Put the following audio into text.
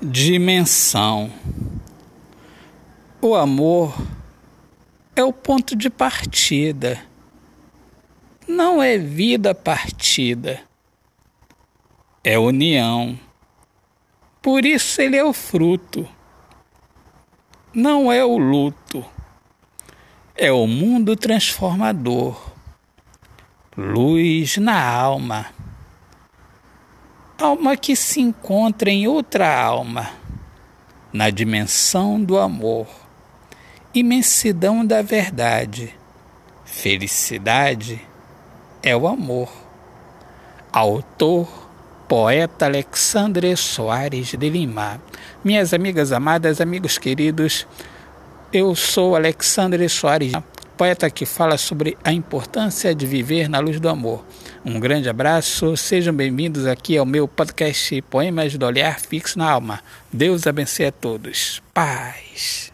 Dimensão. O amor é o ponto de partida, não é vida partida, é união. Por isso ele é o fruto, não é o luto, é o mundo transformador, luz na alma alma que se encontra em outra alma, na dimensão do amor, imensidão da verdade. Felicidade é o amor. Autor, poeta Alexandre Soares de Lima. Minhas amigas amadas, amigos queridos, eu sou Alexandre Soares poeta que fala sobre a importância de viver na luz do amor. Um grande abraço, sejam bem-vindos aqui ao meu podcast Poemas do Olhar Fixo na Alma. Deus abençoe a todos. Paz.